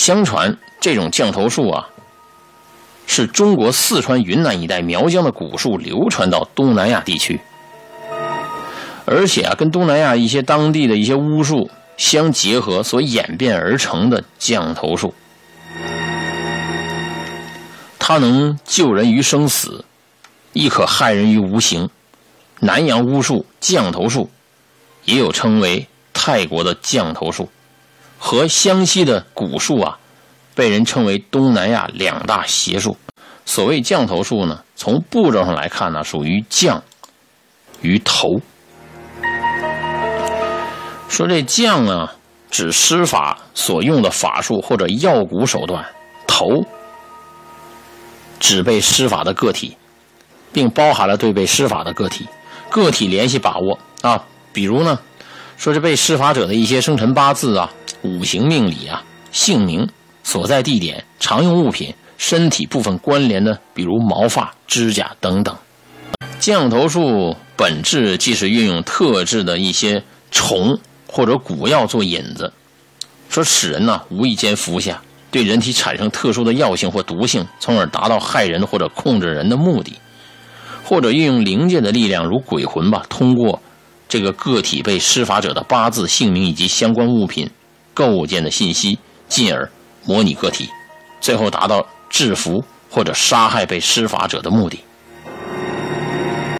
相传这种降头术啊，是中国四川、云南一带苗疆的古术流传到东南亚地区，而且啊，跟东南亚一些当地的一些巫术相结合所演变而成的降头术。它能救人于生死，亦可害人于无形。南洋巫术降头术，也有称为泰国的降头术，和湘西的蛊术啊，被人称为东南亚两大邪术。所谓降头术呢，从步骤上来看呢，属于降于头。说这降啊，指施法所用的法术或者药蛊手段；头。指被施法的个体，并包含了对被施法的个体个体联系把握啊，比如呢，说是被施法者的一些生辰八字啊、五行命理啊、姓名、所在地点、常用物品、身体部分关联的，比如毛发、指甲等等。降头术本质即是运用特制的一些虫或者蛊药做引子，说使人呢无意间服下。对人体产生特殊的药性或毒性，从而达到害人或者控制人的目的，或者运用灵界的力量，如鬼魂吧，通过这个个体被施法者的八字、姓名以及相关物品构建的信息，进而模拟个体，最后达到制服或者杀害被施法者的目的。